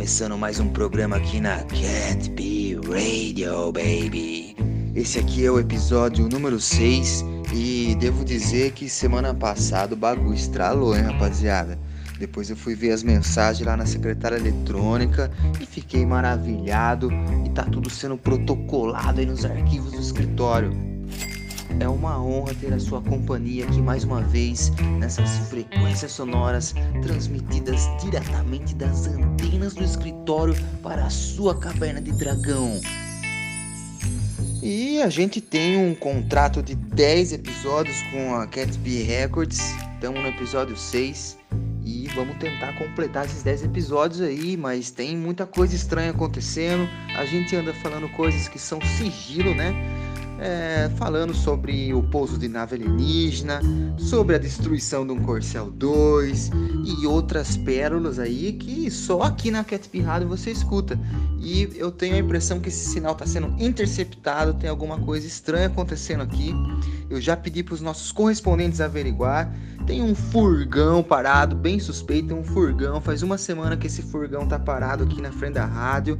começando mais um programa aqui na Cat Be Radio, baby. Esse aqui é o episódio número 6 e devo dizer que semana passada o bagulho estralou, hein, rapaziada? Depois eu fui ver as mensagens lá na secretária eletrônica e fiquei maravilhado e tá tudo sendo protocolado aí nos arquivos do escritório. É uma honra ter a sua companhia aqui mais uma vez nessas frequências sonoras transmitidas diretamente das antenas do escritório para a sua caverna de dragão. E a gente tem um contrato de 10 episódios com a Catbee Records. Estamos no episódio 6 e vamos tentar completar esses 10 episódios aí, mas tem muita coisa estranha acontecendo. A gente anda falando coisas que são sigilo, né? É, falando sobre o pouso de nave alienígena, sobre a destruição de um Corcel 2 e outras pérolas aí que só aqui na Cat Rádio você escuta. E eu tenho a impressão que esse sinal está sendo interceptado, tem alguma coisa estranha acontecendo aqui. Eu já pedi para os nossos correspondentes averiguar. Tem um furgão parado, bem suspeito, um furgão. Faz uma semana que esse furgão está parado aqui na frente da rádio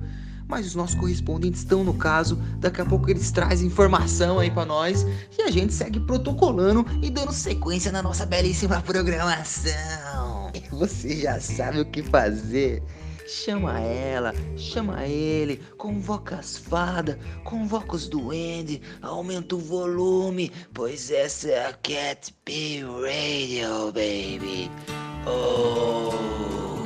mas os nossos correspondentes estão no caso. Daqui a pouco eles trazem informação aí para nós e a gente segue protocolando e dando sequência na nossa belíssima programação. Você já sabe o que fazer. Chama ela, chama ele, convoca as fadas, convoca os duendes, aumenta o volume, pois essa é a Cat P Radio, baby. Oh.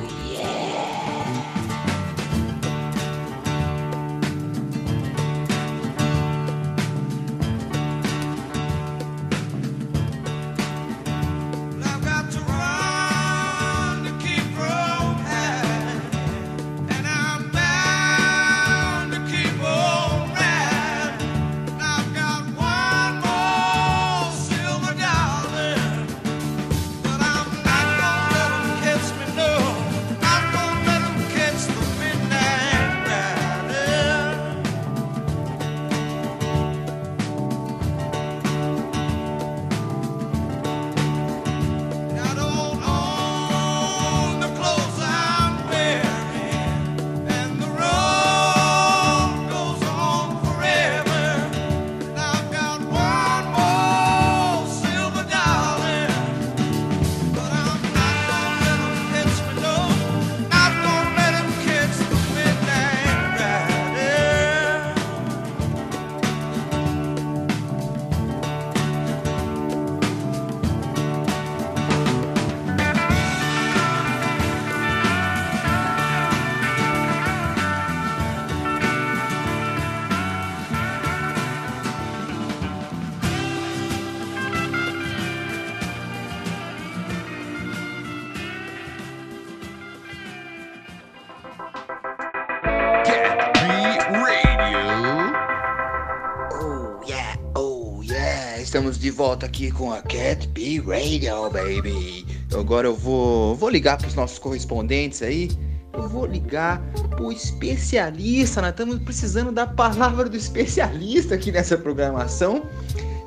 Volta aqui com a Cat B Radio, baby. Agora eu vou, vou ligar para os nossos correspondentes aí. Eu vou ligar pro especialista. Nós estamos precisando da palavra do especialista aqui nessa programação.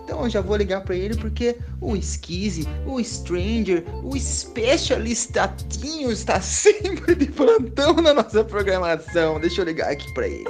Então eu já vou ligar para ele porque o Skizzy, o Stranger, o especialistatinho está sempre de plantão na nossa programação. Deixa eu ligar aqui para ele.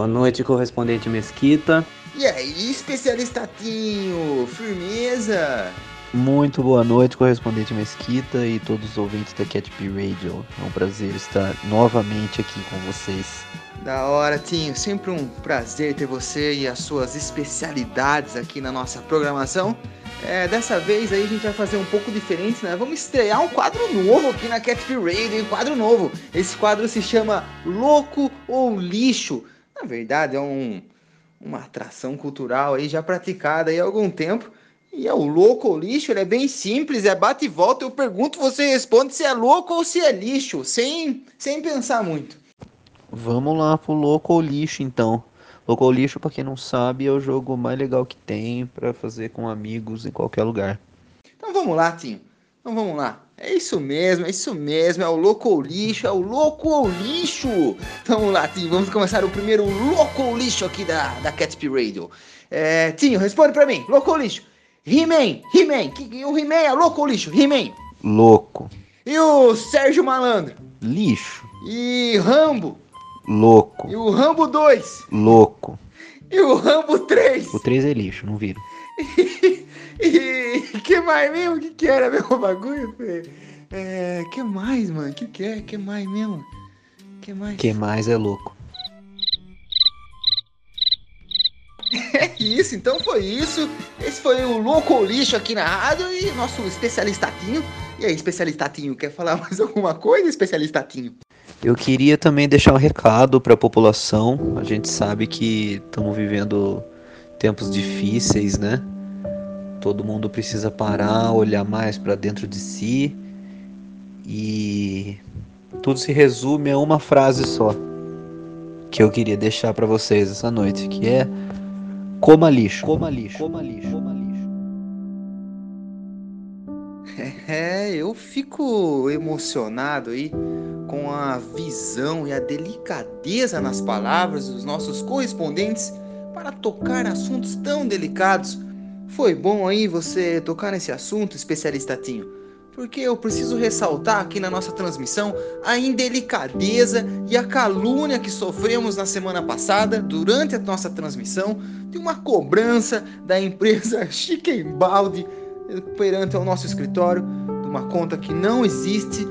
Boa noite, correspondente Mesquita. E aí, especialistatinho, firmeza? Muito boa noite, correspondente Mesquita e todos os ouvintes da Catp Radio. É um prazer estar novamente aqui com vocês. Da hora, Tinho. Sempre um prazer ter você e as suas especialidades aqui na nossa programação. É, dessa vez aí a gente vai fazer um pouco diferente, né? Vamos estrear um quadro novo aqui na Catp Radio, um quadro novo. Esse quadro se chama Louco ou Lixo. Na verdade, é um, uma atração cultural aí já praticada aí há algum tempo. E é o louco ou lixo, ele é bem simples, é bate e volta. Eu pergunto, você responde se é louco ou se é lixo, sem, sem pensar muito. Vamos lá pro louco ou lixo então. Louco ou lixo, para quem não sabe, é o jogo mais legal que tem para fazer com amigos em qualquer lugar. Então vamos lá, Tinho. Então vamos lá. É isso mesmo, é isso mesmo, é o louco ou lixo, é o louco ou lixo. Vamos lá, Tinho, vamos começar o primeiro louco ou lixo aqui da, da Catp Radio. É, Tinho, responde pra mim, louco ou lixo? He-Man, He-Man, o He-Man é louco ou lixo? He-Man. Louco. E o Sérgio Malandro? Lixo. E Rambo? Louco. E o Rambo 2? Louco. E o Rambo 3? O 3 é lixo, não vira. E que mais mesmo? O que, que era mesmo o bagulho? É, que mais, mano? Que que é? Que mais mesmo? Que mais? que mais é louco? É isso, então foi isso. Esse foi o Louco ou Lixo aqui na rádio e nosso especialistatinho. E aí, especialistatinho, quer falar mais alguma coisa, especialistatinho? Eu queria também deixar um recado para a população. A gente sabe que estamos vivendo tempos difíceis, né? Todo mundo precisa parar, olhar mais para dentro de si e tudo se resume a uma frase só que eu queria deixar para vocês essa noite, que é coma lixo, coma lixo, coma lixo, coma lixo. É, eu fico emocionado aí com a visão e a delicadeza nas palavras dos nossos correspondentes para tocar assuntos tão delicados. Foi bom aí você tocar nesse assunto, especialistatinho, porque eu preciso ressaltar aqui na nossa transmissão a indelicadeza e a calúnia que sofremos na semana passada, durante a nossa transmissão, de uma cobrança da empresa Chicken Balde perante ao nosso escritório, de uma conta que não existe.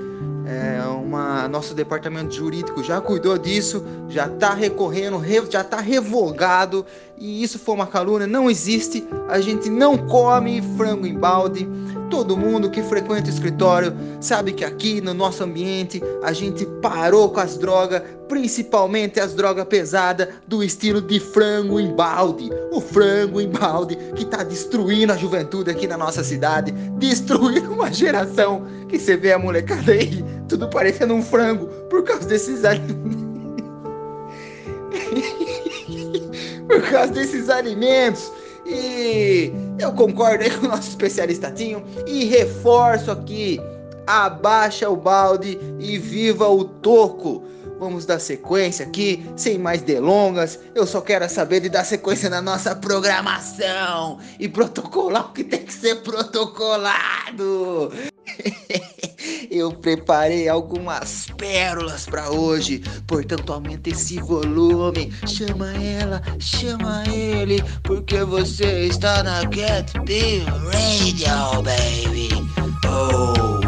É, uma, nosso departamento jurídico já cuidou disso, já está recorrendo, re, já está revogado e isso foi uma calúnia, não existe. A gente não come frango em balde. Todo mundo que frequenta o escritório sabe que aqui no nosso ambiente a gente parou com as drogas, principalmente as drogas pesadas do estilo de frango em balde. O frango em balde que está destruindo a juventude aqui na nossa cidade, destruindo uma geração que você vê a molecada aí, tudo parecendo um frango por causa desses alimentos. por causa desses alimentos. E eu concordo aí com o nosso especialistatinho e reforço aqui: abaixa o balde e viva o toco. Vamos dar sequência aqui, sem mais delongas. Eu só quero saber de dar sequência na nossa programação e protocolar o que tem que ser protocolado. Eu preparei algumas pérolas para hoje, portanto aumente esse volume. Chama ela, chama ele, porque você está na Cat B Radio, baby. Oh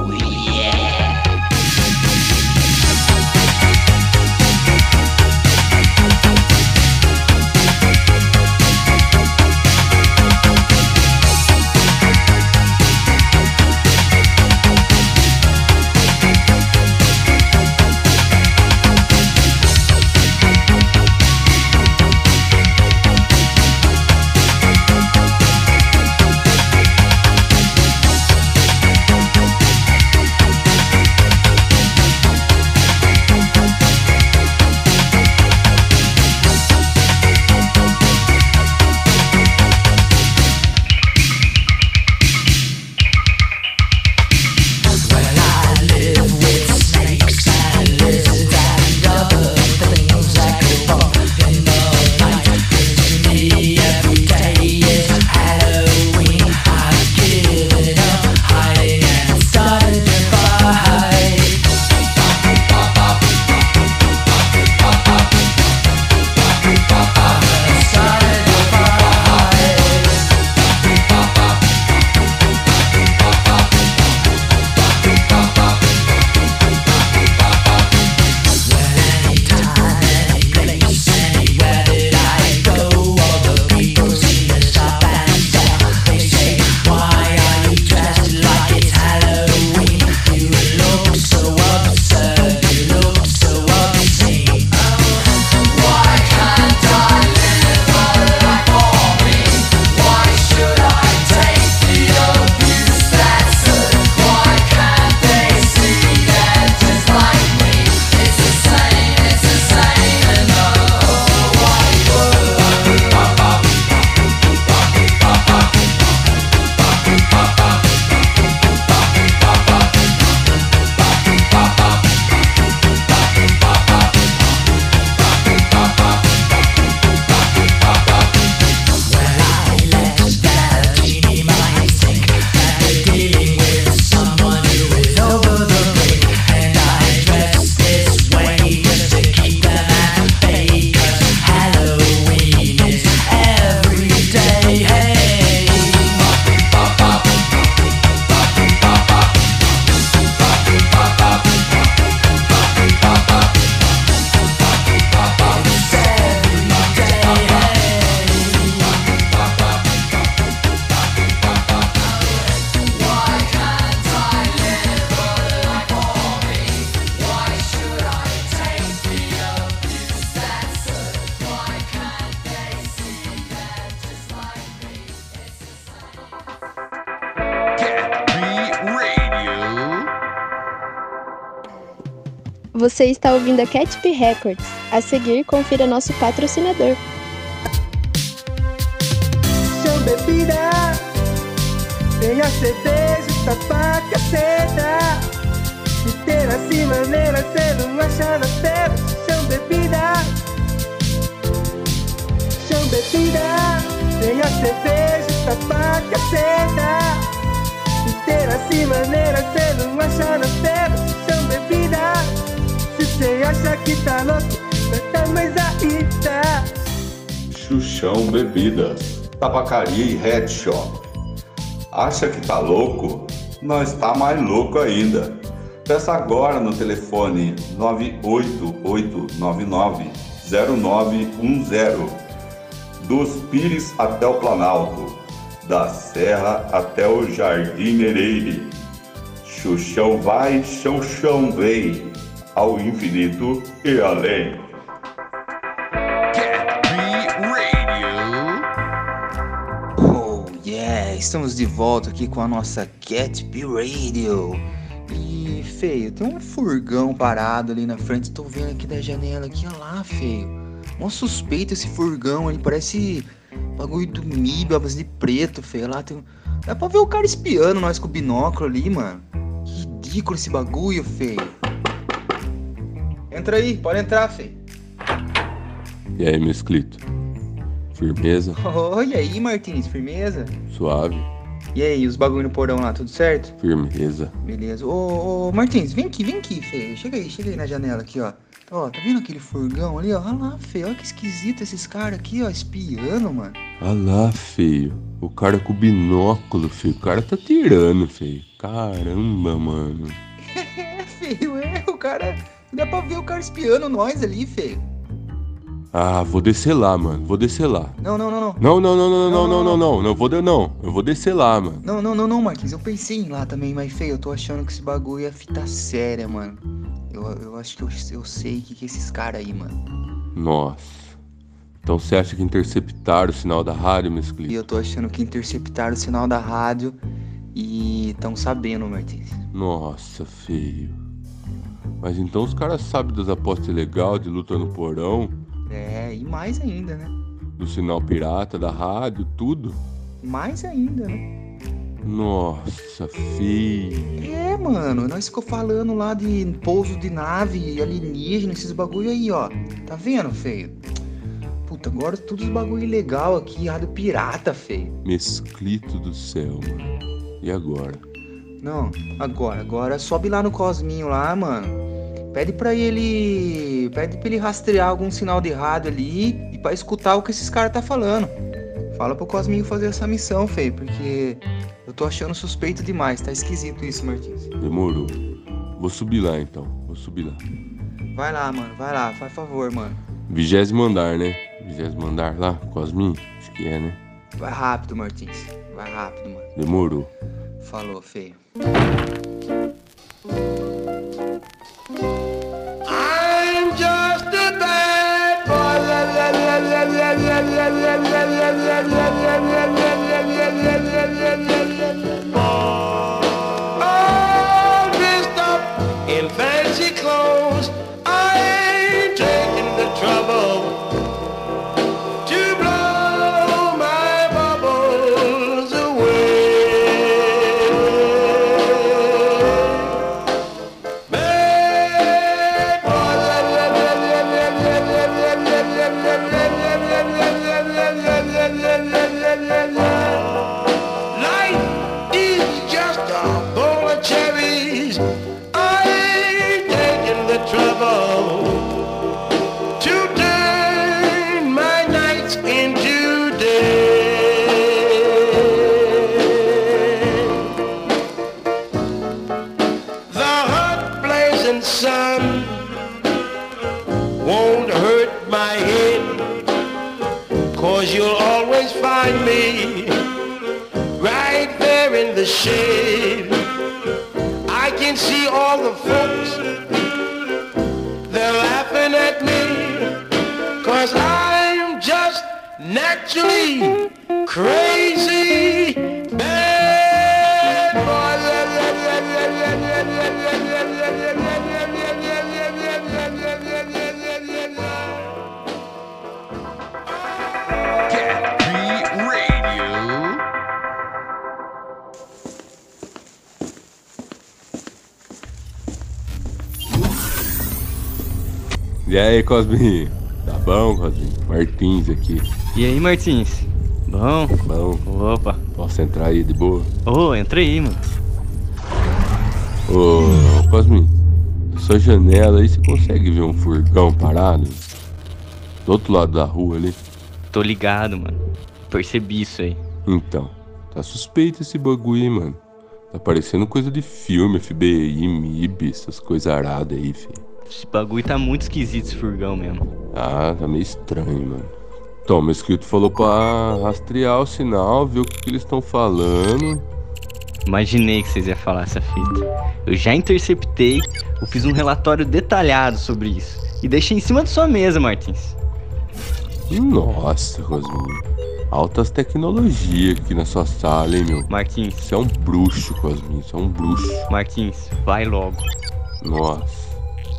Você está ouvindo a Catp Records. A seguir, confira nosso patrocinador. Chão bebida, tem a cerveja, tá pra caceta. De ter assim maneira, cê não acha na terra. Chão bebida, chão bebida, tem a cerveja, tá pra caceta. De ter assim maneira, cê não acha na terra. Chão bebida, se acha que tá louco, tá mais aí, tá? Xuxão Bebidas, Tabacaria e Head Shop. Acha que tá louco? Nós tá mais louco ainda. Peça agora no telefone 988990910. Dos Pires até o Planalto, da Serra até o Jardim Nereide. Xuxão vai, chão chão vem, ao infinito e além. Oh yeah, estamos de volta aqui com a nossa Cat B Radio. E feio, tem um furgão parado ali na frente, tô vendo aqui da janela aqui, olha lá, feio. Mó suspeito esse furgão ali, parece bagulho do MIB, mas de preto, feio. Lá tem. Dá pra ver o cara espiando nós com o binóculo ali, mano. Que ridículo esse bagulho, feio. Entra aí, pode entrar, feio. E aí, mesclito? Firmeza? Olha aí, Martins, firmeza? Suave? E aí, os bagulho no porão lá, tudo certo? Firmeza? Beleza. Ô, ô, Martins, vem aqui, vem aqui, Fê. Chega aí, chega aí na janela aqui, ó. Ó, tá vendo aquele furgão ali, ó? Olha lá, Fê. Olha que esquisito esses caras aqui, ó, espiando, mano. Ah lá, feio. O cara com binóculo, feio. O cara tá tirando, feio. Caramba, mano. É, feio, é. O cara. Dá pra ver o cara espiando nós ali, feio. Ah, vou descer lá, mano. Vou descer lá. Não, não, não, não. Não, não, não, não, não, não, não, não. Não vou de... não. Eu vou descer lá, mano. Não, não, não, não, Martins. Eu pensei em ir lá também, mas, feio, eu tô achando que esse bagulho é fita séria, mano. Eu, eu acho que eu, eu sei o que, que é esses caras aí, mano. Nossa. Então você acha que interceptaram o sinal da rádio, E mesclito? eu tô achando que interceptaram o sinal da rádio e estão sabendo, Martins. Nossa, feio. Mas então os caras sabem das apostas ilegais de luta no porão, É, e mais ainda, né? do sinal pirata, da rádio, tudo. Mais ainda, né? Nossa, feio. É, mano, nós ficou falando lá de pouso de nave alienígena, esses bagulho aí, ó. Tá vendo, feio? Puta, agora tudo os bagulho ilegal aqui, rádio pirata, feio. Mesclito do céu, mano. E agora? Não, agora, agora sobe lá no Cosminho lá, mano. Pede pra ele. Pede pra ele rastrear algum sinal de rádio ali e pra escutar o que esses caras tá falando. Fala pro Cosminho fazer essa missão, feio, porque eu tô achando suspeito demais. Tá esquisito isso, Martins. Demorou. Vou subir lá então. Vou subir lá. Vai lá, mano, vai lá, faz favor, mano. Vigésimo andar, né? Vigésimo andar lá, Cosmin? Acho que é, né? Vai rápido, Martins. Vai rápido, mano. Demorou. Falou, feio. There in the shade. I can see all the folks, they're laughing at me, cause I'm just naturally crazy. Aí, Cosminho? Tá bom, Cosminho? Martins aqui. E aí, Martins? Bom? Bom, Opa. posso entrar aí de boa? Ô, entra aí, mano. Ô, Cosminho, sua janela aí você consegue ver um furgão parado? Do outro lado da rua ali? Tô ligado, mano. Percebi isso aí. Então, tá suspeito esse bagulho, hein, mano. Tá parecendo coisa de filme, FBI, MIB, essas coisas aradas aí, filho. Esse bagulho tá muito esquisito, esse furgão mesmo. Ah, tá meio estranho, mano. Então, meu escrito falou pra rastrear o sinal, ver o que, que eles estão falando. Imaginei que vocês iam falar essa fita. Eu já interceptei, eu fiz um relatório detalhado sobre isso. E deixei em cima da sua mesa, Martins. Nossa, Cosminho. Altas tecnologias aqui na sua sala, hein, meu? Martins, Você é um bruxo, Cosminho. Você é um bruxo. Martins, vai logo. Nossa.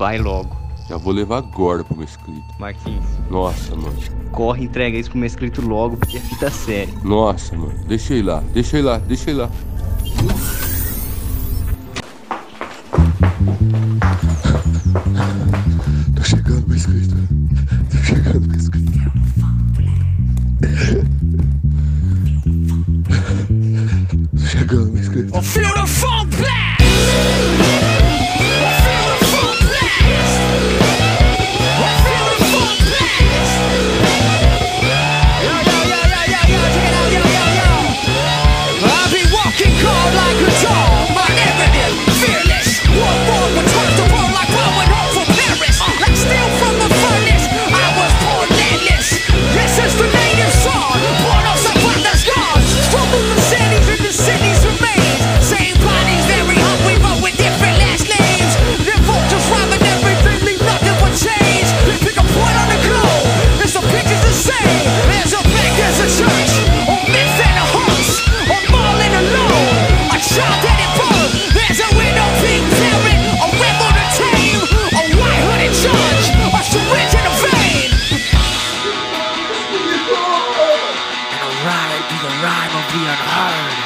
Vai logo. Já vou levar agora pro meu escrito. Martins, Nossa, mano. corre e entrega isso pro meu escrito logo, porque é fita séria. Nossa, mano. Deixa ir lá. Deixa ir lá. Deixa ir lá. Tô chegando, meu escrito. Tô chegando, meu escrito. Tô chegando, meu escrito. Feel the the unheard.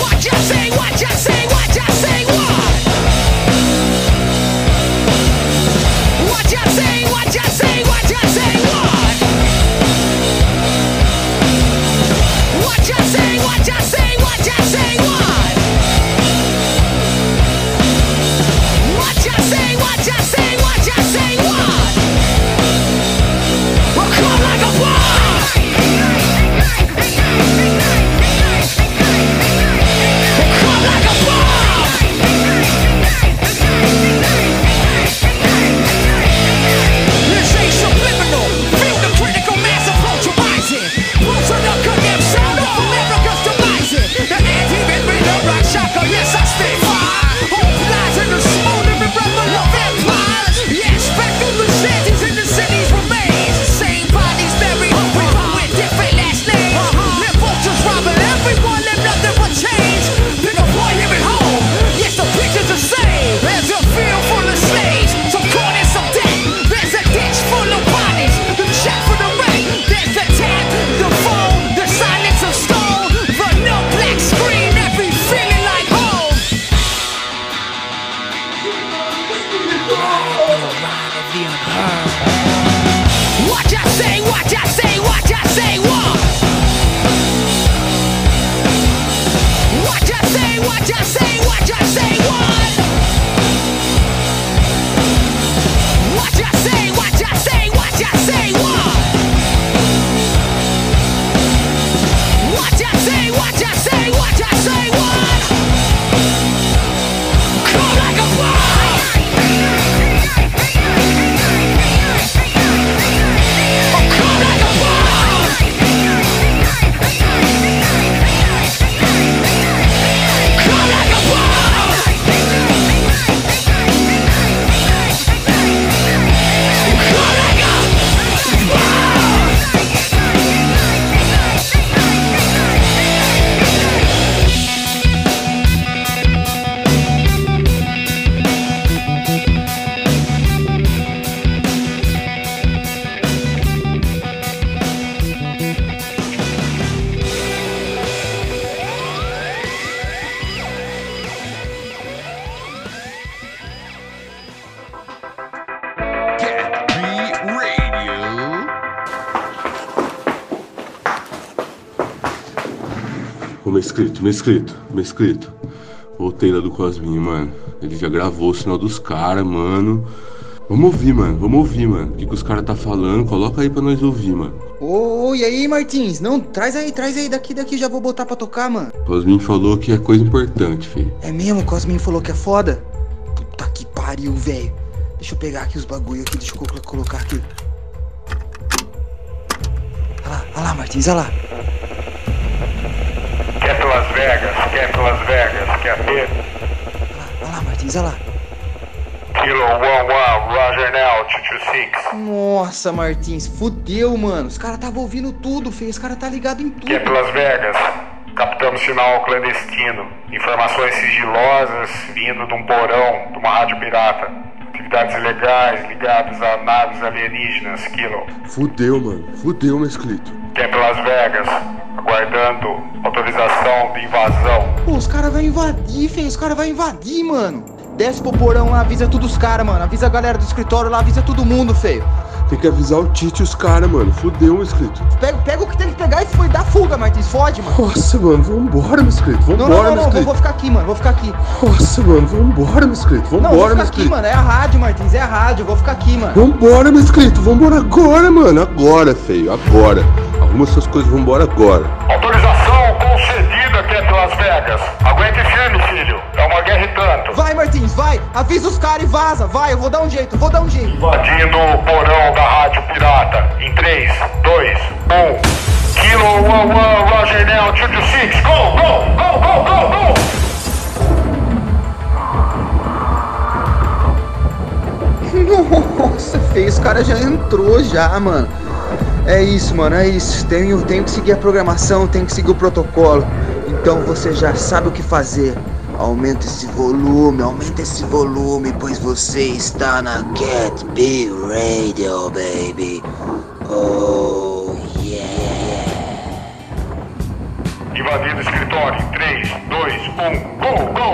What you say? What you say? What you say? Mescrito, Mescrito, Mescrito. Voltei lá do Cosminho, mano. Ele já gravou o sinal dos caras, mano. Vamos ouvir, mano. Vamos ouvir, mano. O que, que os caras tá falando? Coloca aí pra nós ouvir, mano. Ô, e aí, Martins? Não, traz aí, traz aí daqui, daqui, já vou botar pra tocar, mano. Cosminho falou que é coisa importante, filho. É mesmo, Cosmin falou que é foda? Puta que pariu, velho. Deixa eu pegar aqui os bagulho aqui, deixa eu colo- colocar aqui. Olha lá, olha lá, Martins, olha lá. Quer pelas Vegas, quer pelas Vegas, quer ter? Olha lá, Martins, olha lá. Kilo 11, Roger Now, 226. Nossa, Martins, fudeu, mano. Os caras tava ouvindo tudo, feio. Os caras tá ligado em tudo. Quer pelas Vegas? Captamos sinal clandestino. Informações sigilosas vindo de um porão de uma rádio pirata. Atividades ilegais ligadas a naves alienígenas, Kilo. Fudeu, mano. Fudeu, Quer pelas Vegas? Aguardando autorização de invasão. Pô, os caras vão invadir, feio. Os caras vão invadir, mano. Desce pro porão lá, avisa tudo os caras, mano. Avisa a galera do escritório lá, avisa todo mundo, feio. Tem que avisar o Tite e os caras, mano. Fudeu, Mescrito. Pega, pega o que tem que pegar e foi dar fuga, Martins. Fode, mano. Nossa, mano. Vambora, Mescrito. Não, não, Vambora, não, não, vou, vou ficar aqui, mano. Vou ficar aqui. Nossa, mano. Vambora, Mescrito. Não, vou Vambora, ficar aqui, mano. É a rádio, Martins. É a rádio. Vou ficar aqui, mano. Vambora, Mescrito. Vambora agora, mano. Agora, feio. Agora. Arruma suas coisas. Vambora agora. Autorização concedida, quer pelas Vegas. Aguente firme, filho. É uma guerra e tanto. Vai, Martins, vai. Avisa os caras e vaza. Vai, eu vou dar um jeito. eu Vou dar um jeito. Invadindo o porão da rádio pirata. Em 3, 2, 1. Kilo 11, Roger Now, 226. Go, go, go, go, go, go. Nossa, feio. Os caras já entrou já, mano. É isso, mano. É isso. Tenho, tenho que seguir a programação. Tenho que seguir o protocolo. Então você já sabe o que fazer. Aumenta esse volume, aumenta esse volume, pois você está na Cat B Radio, baby. Oh, yeah. Invadindo o escritório. Em 3, 2, 1. Go, go, go,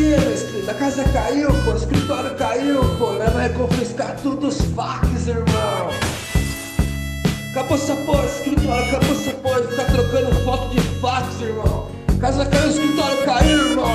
inscrito. A casa caiu, pô, o escritório caiu, pô. Nós vai confiscar tudo os fax, irmão. Acabou essa porra, escritório, acabou essa porra ficar trocando foto de fax, irmão. Casa caiu, escritório caiu, irmão.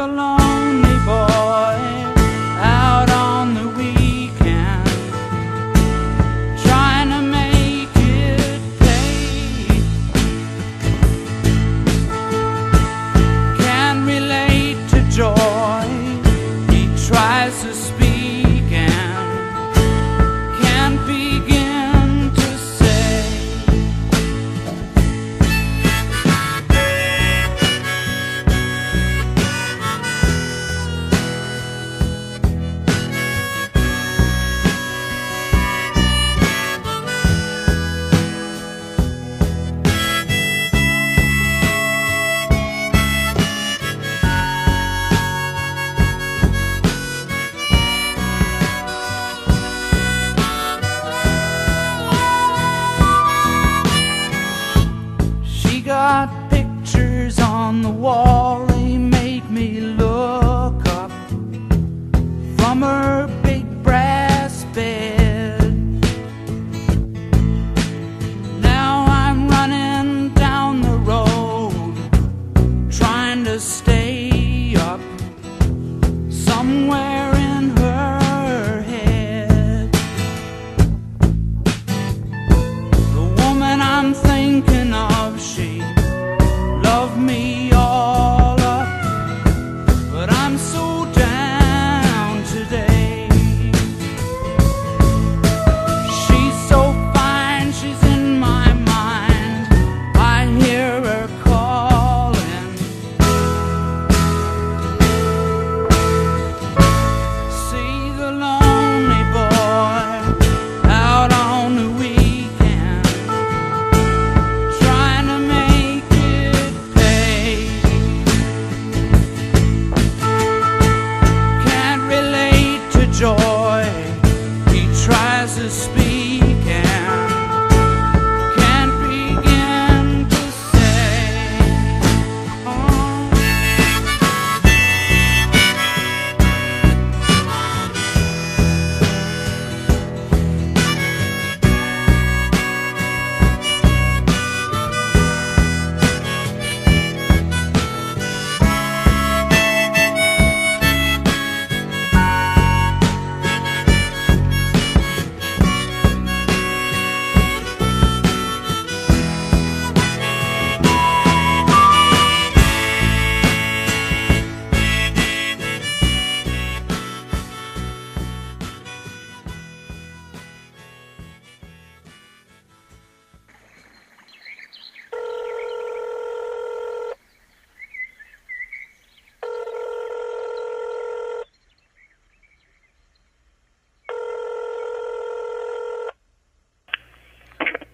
alone. got pictures on the wall.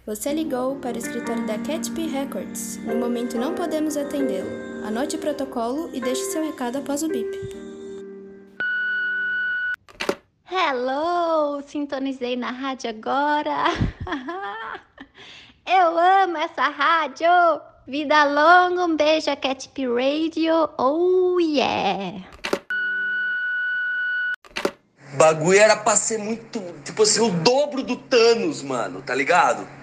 Você ligou para o escritório da Catp Records. No momento não podemos atendê-lo. Anote o protocolo e deixe seu recado após o bip. Hello! Sintonizei na rádio agora. Eu amo essa rádio. Vida longa, um beijo a Catp Radio. Oh yeah! O bagulho era pra ser muito. Tipo assim, o dobro do Thanos, mano, tá ligado?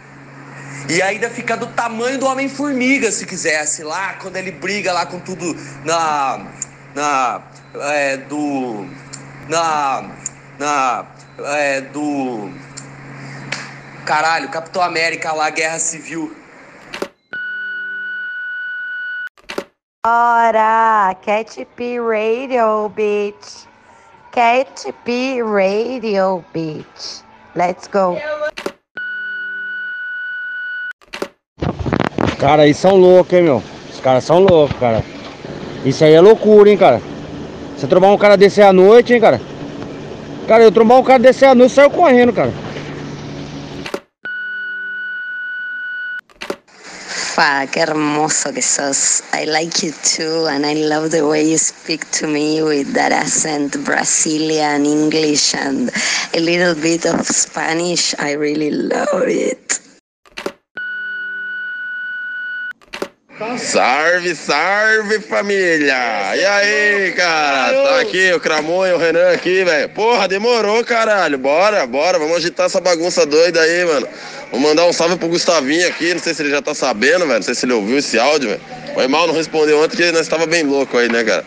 E ainda fica do tamanho do Homem-Formiga, se quisesse, lá, quando ele briga lá com tudo na. Na. É, do. Na. Na. É, do. Caralho, Capitão América lá, Guerra Civil. Ora, Catp Radio Beach. Catp Radio Beach. Let's go. Cara, eles são loucos, hein, meu? Os caras são loucos, cara. Isso aí é loucura, hein, cara. Você trombar um cara desse à noite, hein, cara. Cara, eu trombar um cara desse à noite, saiu correndo, cara. Fa, qué hermoso que sos. I like you too, and I love the way you speak to me with that accent, Brazilian English, and a little bit of Spanish. I really love it. Salve, salve família! E aí, cara? Tá aqui o Cramon e o Renan aqui, velho. Porra, demorou, caralho. Bora, bora, vamos agitar essa bagunça doida aí, mano. Vou mandar um salve pro Gustavinho aqui, não sei se ele já tá sabendo, velho. Não sei se ele ouviu esse áudio, velho. Foi mal, não respondeu ontem porque nós tava bem louco aí, né, cara?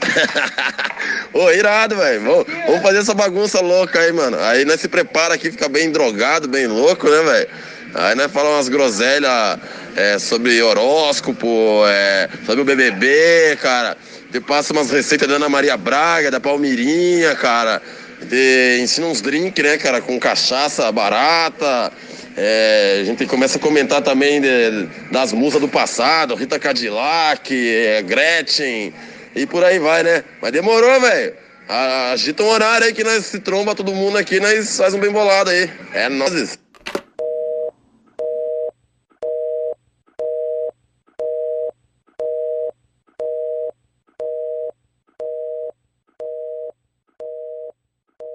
Ô, irado, velho. Vamos, vamos fazer essa bagunça louca aí, mano. Aí nós se prepara aqui, fica bem drogado, bem louco, né, velho? Aí nós falamos umas groselhas é, sobre horóscopo, é, sobre o BBB, cara. Te passa umas receitas da Ana Maria Braga, da Palmirinha, cara. Te ensina uns drinks, né, cara, com cachaça barata. É, a gente começa a comentar também de- das musas do passado, Rita Cadillac, é, Gretchen, e por aí vai, né? Mas demorou, velho. Agita um horário aí que nós se tromba todo mundo aqui, nós faz um bem bolado aí. É nós.